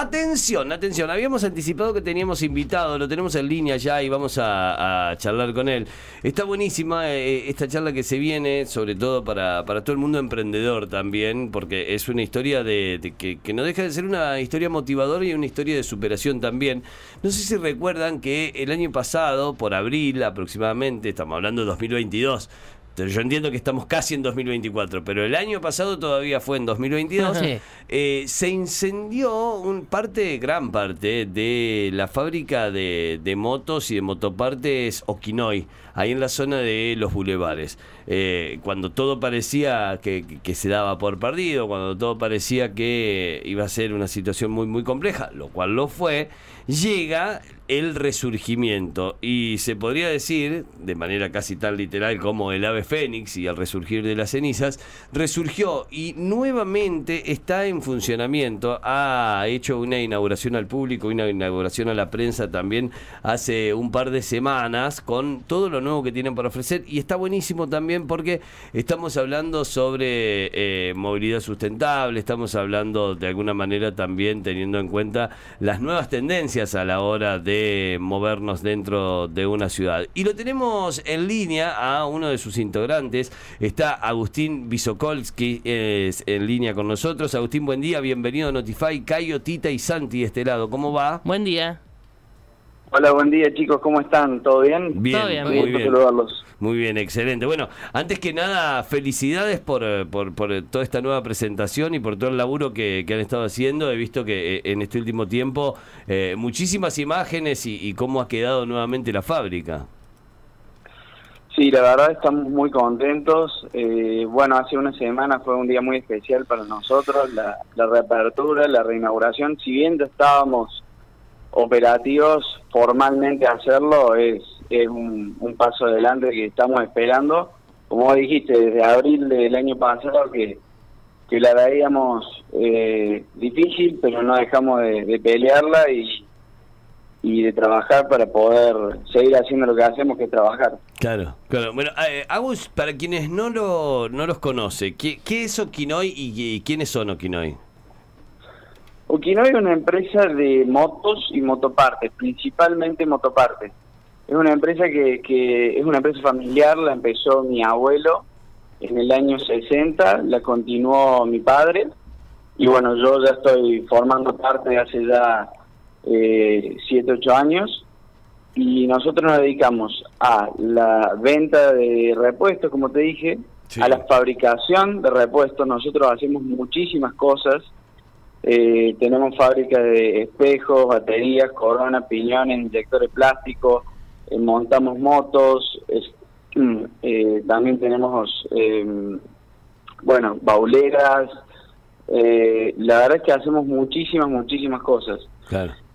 Atención, atención, habíamos anticipado que teníamos invitado, lo tenemos en línea ya y vamos a, charlar con él. Está buenísima eh, esta charla que se viene, sobre todo para, para, todo el mundo emprendedor también, porque es una historia de, que, que, no deja de ser una historia motivadora y una historia de superación también. No sé si recuerdan que el año pasado, por abril aproximadamente, estamos hablando de 2022, yo entiendo que estamos casi en 2024, pero el año pasado todavía fue en 2022. Eh, se incendió un parte, gran parte, de la fábrica de, motos y de motopartes Okinoy, ahí en la zona de los bulevares. Eh, cuando todo parecía que, que, se daba por perdido, cuando todo parecía que iba a ser una situación muy, muy compleja, lo cual lo fue, llega el resurgimiento y se podría decir, de manera casi tan literal como el ave fénix y el resurgir de las cenizas, resurgió y nuevamente está en funcionamiento. Ha hecho una inauguración al público, una inauguración a la prensa también hace un par de semanas con todo lo nuevo que tienen para ofrecer y está buenísimo también porque estamos hablando sobre eh, movilidad sustentable, estamos hablando de alguna manera también teniendo en cuenta las nuevas tendencias a la hora de movernos dentro de una ciudad. Y lo tenemos en línea a uno de sus integrantes, está Agustín Bisokolski, es en línea con nosotros. Agustín, buen día, bienvenido a Notify, Cayo, Tita y Santi de este lado, ¿cómo va? Buen día. Hola, buen día chicos, ¿cómo están? ¿Todo bien? Bien, muy bien. Muy bien, excelente. Bueno, antes que nada, felicidades por, eh, por, por, toda esta nueva presentación y por todo el laburo que, han estado haciendo. He visto que eh, en este último tiempo eh, muchísimas imágenes y, cómo ha quedado nuevamente la fábrica. Sí, la verdad estamos muy contentos. bueno, hace una semana fue un día muy especial para nosotros, la, la reapertura, la reinauguración. Si bien ya estábamos operativos, formalmente hacerlo es, es un, paso adelante que estamos esperando. Como dijiste, desde abril del año pasado que, que la veíamos eh, difícil, pero no dejamos de, pelearla y, y de trabajar para poder seguir haciendo lo que hacemos, que es trabajar. Claro, claro. Bueno, eh, Agus, para quienes no, lo, no los conoce, ¿qué, qué es Okinoy y, y quiénes son Okinoy? Okinoy es una empresa de motos y motopartes, principalmente motopartes. Es una empresa que, que es una empresa familiar, la empezó mi abuelo en el año 60, la continuó mi padre y bueno, yo ya estoy formando parte de hace ya eh, 7, 8 años y nosotros nos dedicamos a la venta de repuestos, como te dije, a la fabricación de repuestos. Nosotros hacemos muchísimas cosas eh, tenemos fábricas de espejos, baterías, corona, piñones, inyectores plásticos, eh, montamos motos, eh, también tenemos, em, bueno, bauleras. la verdad es que hacemos muchísimas, muchísimas cosas.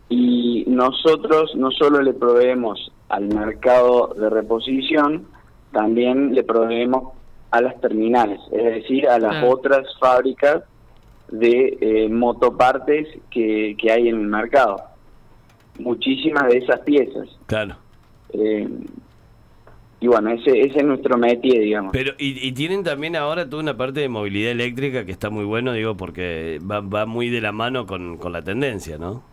Y nosotros no solo le proveemos al mercado de reposición, también le proveemos a las terminales, es decir, a las otras fábricas de eh, motopartes que, que, hay en el mercado. Muchísimas de esas piezas. Claro. Eh, y bueno, ese, ese es nuestro métier, digamos. Pero, y, tienen también ahora toda una parte de movilidad eléctrica que está muy bueno, digo, porque va, va muy de la mano con, con la tendencia, ¿no?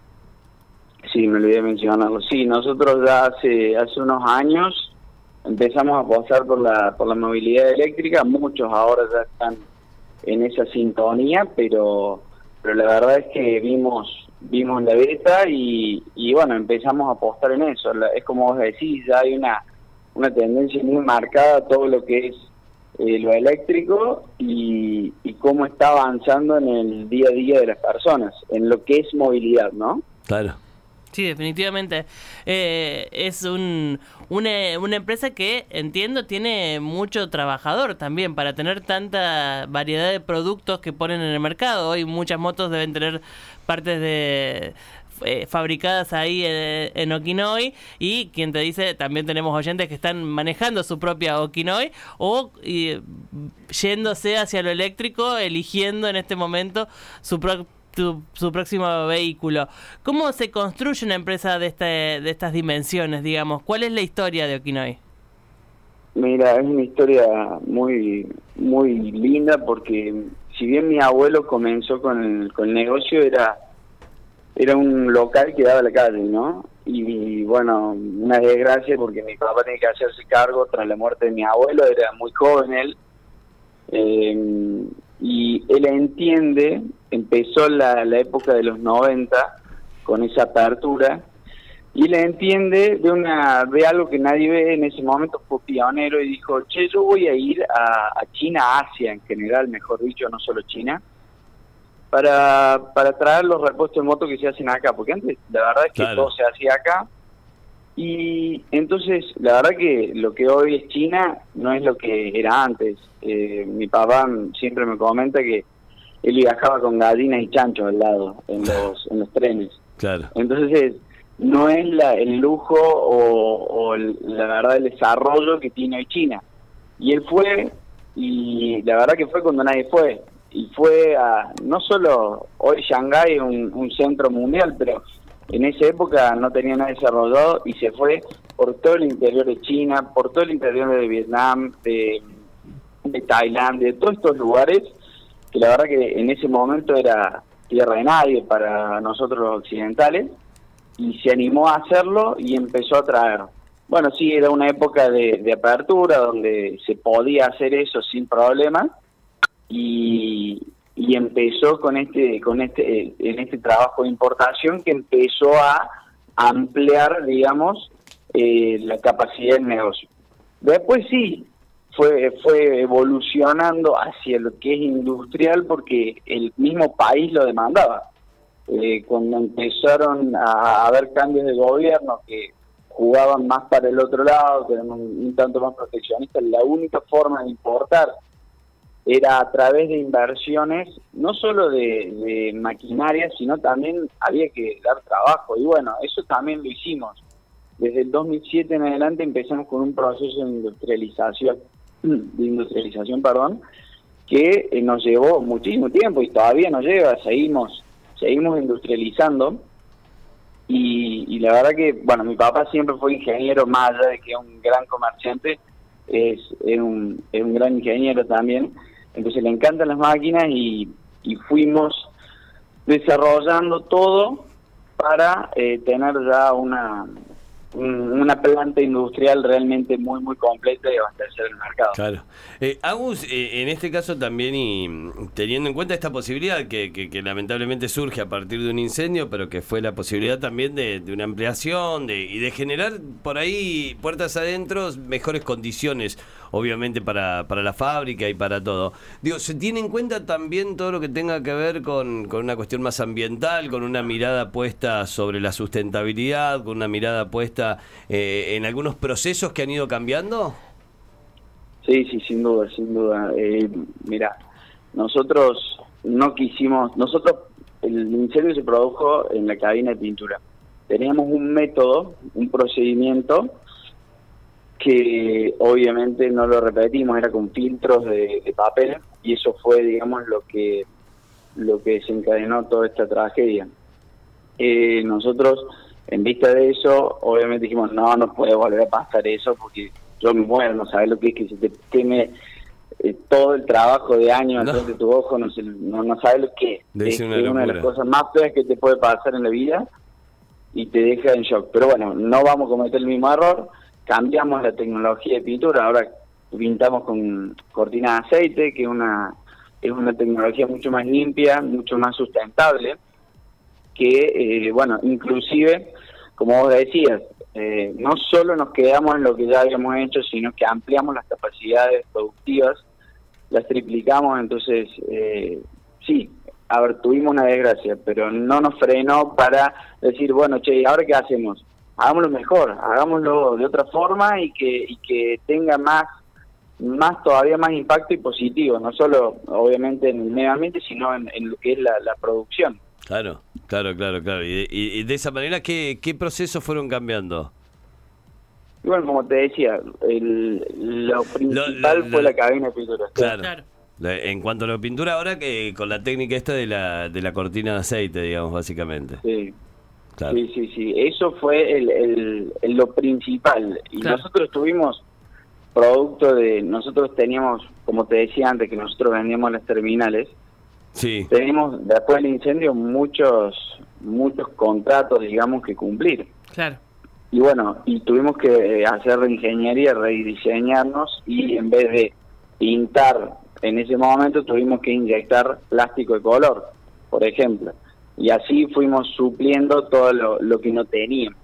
Sí, me olvidé mencionarlo. Sí, nosotros ya hace, hace unos años empezamos a pasar por la, por la movilidad eléctrica, muchos ahora ya están en esa sintonía, pero pero la verdad es que vimos vimos la beta y, y bueno, empezamos a apostar en eso. Es como vos decís, ya hay una, una tendencia muy marcada a todo lo que es eh, lo eléctrico y, y cómo está avanzando en el día a día de las personas, en lo que es movilidad, ¿no? Claro. Sí, definitivamente. Eh, es un, una, una, empresa que, entiendo, tiene mucho trabajador también para tener tanta variedad de productos que ponen en el mercado. Hoy muchas motos deben tener partes de eh, fabricadas ahí en, en, Okinoy y quien te dice, también tenemos oyentes que están manejando su propia Okinoy o yéndose hacia lo eléctrico, eligiendo en este momento su propio su próximo vehículo. ¿Cómo se construye una empresa de, este, de estas dimensiones, digamos? ¿Cuál es la historia de Okinoy? Mira, es una historia muy muy linda porque si bien mi abuelo comenzó con el, con el negocio era era un local que daba la calle, ¿no? Y bueno, una desgracia porque mi papá tenía que hacerse cargo tras la muerte de mi abuelo, era muy joven él. Eh, y él entiende, empezó la, la época de los 90 con esa apertura y le entiende de una de algo que nadie ve en ese momento fue pionero y dijo che yo voy a ir a, a China Asia en general mejor dicho no solo China para para traer los repuestos de moto que se hacen acá porque antes la verdad es que Claro. todo se hacía acá y entonces la verdad que lo que hoy es China no es lo que era antes Eh, mi papá siempre me comenta que él viajaba con gallinas y chanchos al lado en los en los trenes Claro. entonces, no es la, el lujo o, o el- la verdad el desarrollo que tiene hoy China. Y él fue, y la verdad que fue cuando nadie fue. Y fue a, no solo hoy Shanghái es un, un centro mundial, pero en esa época no tenía nada desarrollado y se fue por todo el interior de China, por todo el interior de Vietnam, de, Tailandia, de todos estos lugares que la verdad que en ese momento era tierra de nadie para nosotros los occidentales, y se animó a hacerlo y empezó a traer. Bueno, sí, era una época de, de apertura donde se podía hacer eso sin problemas y, y empezó con este con este eh, en este trabajo de importación que empezó a ampliar, digamos, eh, la capacidad del negocio. Después sí, fue, fue evolucionando hacia lo que es industrial porque el mismo país lo demandaba. Eh, cuando empezaron a haber cambios de gobierno que jugaban más para el otro lado, que eran un, un tanto más proteccionistas, la única forma de importar era a través de inversiones, no solo de, de maquinaria, sino también había que dar trabajo. Y bueno, eso también lo hicimos. Desde el 2007 en adelante empezamos con un proceso de industrialización, de industrialización, perdón, que eh, nos llevó muchísimo tiempo y todavía nos lleva, seguimos, seguimos industrializando. Y, y la verdad que, bueno, mi papá siempre fue ingeniero, más allá de que es un gran comerciante, es, es, un, es un gran ingeniero también. Entonces le encantan las máquinas y, y fuimos desarrollando todo para eh, tener ya una, un- una planta industrial realmente muy, muy completa y abastecer el mercado. Claro. Eh, Agus, eh, en este caso también, y mm, teniendo en cuenta esta posibilidad que, que- que lamentablemente surge a partir de un incendio, pero que fue la posibilidad también de, de una ampliación de, y de generar por ahí, puertas adentro, mejores condiciones, obviamente, para, para la fábrica y para todo. Digo, ¿se tiene en cuenta también todo lo que tenga que ver con, con una cuestión más ambiental, con una mirada puesta sobre la sustentabilidad, con una mirada puesta eh, en algunos procesos que han ido cambiando? Sí, sí, sin duda, sin duda. Eh, mira, nosotros no quisimos, nosotros, el incendio se produjo en la cabina de pintura. Teníamos un método, un procedimiento que obviamente no lo repetimos, era con filtros de, de papel y eso fue, digamos, lo que lo que desencadenó toda esta tragedia. Eh, nosotros, en vista de eso, obviamente dijimos, no, no puede volver a pasar eso porque yo me muero, no sabes lo que es que se te queme eh, todo el trabajo de años No. de tu ojo, no, sé, no, no sabes lo que es. Es, una una de las cosas más feas que te puede pasar en la vida y te deja en shock. Pero bueno, no vamos a cometer el mismo error, cambiamos la tecnología de pintura, ahora pintamos con cortina de aceite, que es una, es una tecnología mucho más limpia, mucho más sustentable, que, eh, bueno, inclusive, como vos decías, eh, no solo nos quedamos en lo que ya habíamos hecho, sino que ampliamos las capacidades productivas, las triplicamos, entonces, eh, sí, a ver, tuvimos una desgracia, pero no nos frenó para decir, bueno, che, ¿ahora qué hacemos? Hagámoslo mejor, hagámoslo de otra forma y que, y que tenga más más todavía más impacto y positivo, no solo obviamente en el medio ambiente, sino en, en lo que es la, la producción. Claro, claro, claro, claro. Y de, y- de esa manera, ¿qué, ¿qué procesos fueron cambiando? Y bueno, como te decía, el, lo principal lo- fue la cabina de pintura. Claro. Claro. La- En cuanto a la pintura, ahora que con la técnica esta de la, de la cortina de aceite, digamos, básicamente. Sí, Claro. sí, sí, sí. Eso fue el, el- el- lo principal. Y Claro. nosotros tuvimos producto de, nosotros teníamos, como te decía antes, que nosotros vendíamos las terminales, Sí. tenemos después del incendio muchos, muchos contratos, digamos, que cumplir. Claro. Y bueno, y tuvimos que eh, hacer ingeniería, rediseñarnos y en vez de pintar en ese momento tuvimos que inyectar plástico de color, por ejemplo. Y así fuimos supliendo todo lo, lo que no teníamos.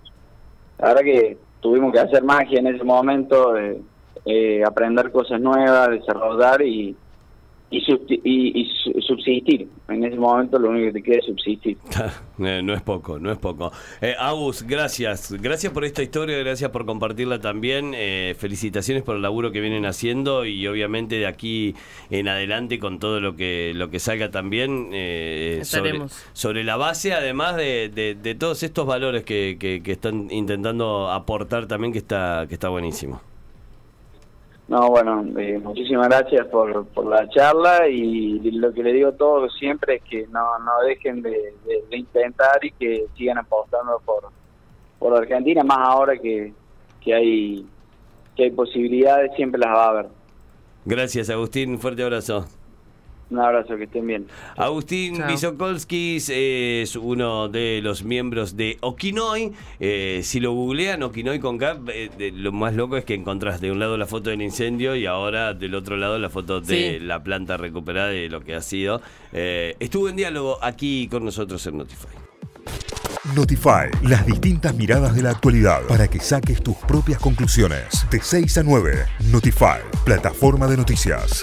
La verdad que tuvimos que hacer magia en ese momento, eh, aprender cosas nuevas, desarrollar y, y, y- y su- subsistir. En ese momento lo único que te queda es subsistir. Eh, No es poco, no es poco. Eh, Agus, gracias. Gracias por esta historia, gracias por compartirla también. Eh, felicitaciones por el laburo que vienen haciendo y obviamente de aquí en adelante con todo lo que lo que salga también eh, sobre, sobre la base, además de, de- de todos estos valores que, que- que están intentando aportar también, que está, que está buenísimo. No, bueno, eh, muchísimas gracias por, por la charla y lo que le digo a todos siempre es que no, no dejen de, de- de intentar y que sigan apostando por, por Argentina, más ahora que, que hay que hay posibilidades, siempre las va a haber. Gracias, Agustín. Un fuerte abrazo. Un abrazo, que estén bien. Agustín Chao. Bisokolskis es uno de los miembros de Okinoi. Eh, si lo googlean, Okinoi con K, eh, de- lo más loco es que encontrás de un lado la foto del incendio y ahora del otro lado la foto de Sí. la planta recuperada y lo que ha sido. Eh, estuvo en diálogo aquí con nosotros en Notify. Notify, las distintas miradas de la actualidad para que saques tus propias conclusiones. De 6 a 9, Notify, plataforma de noticias.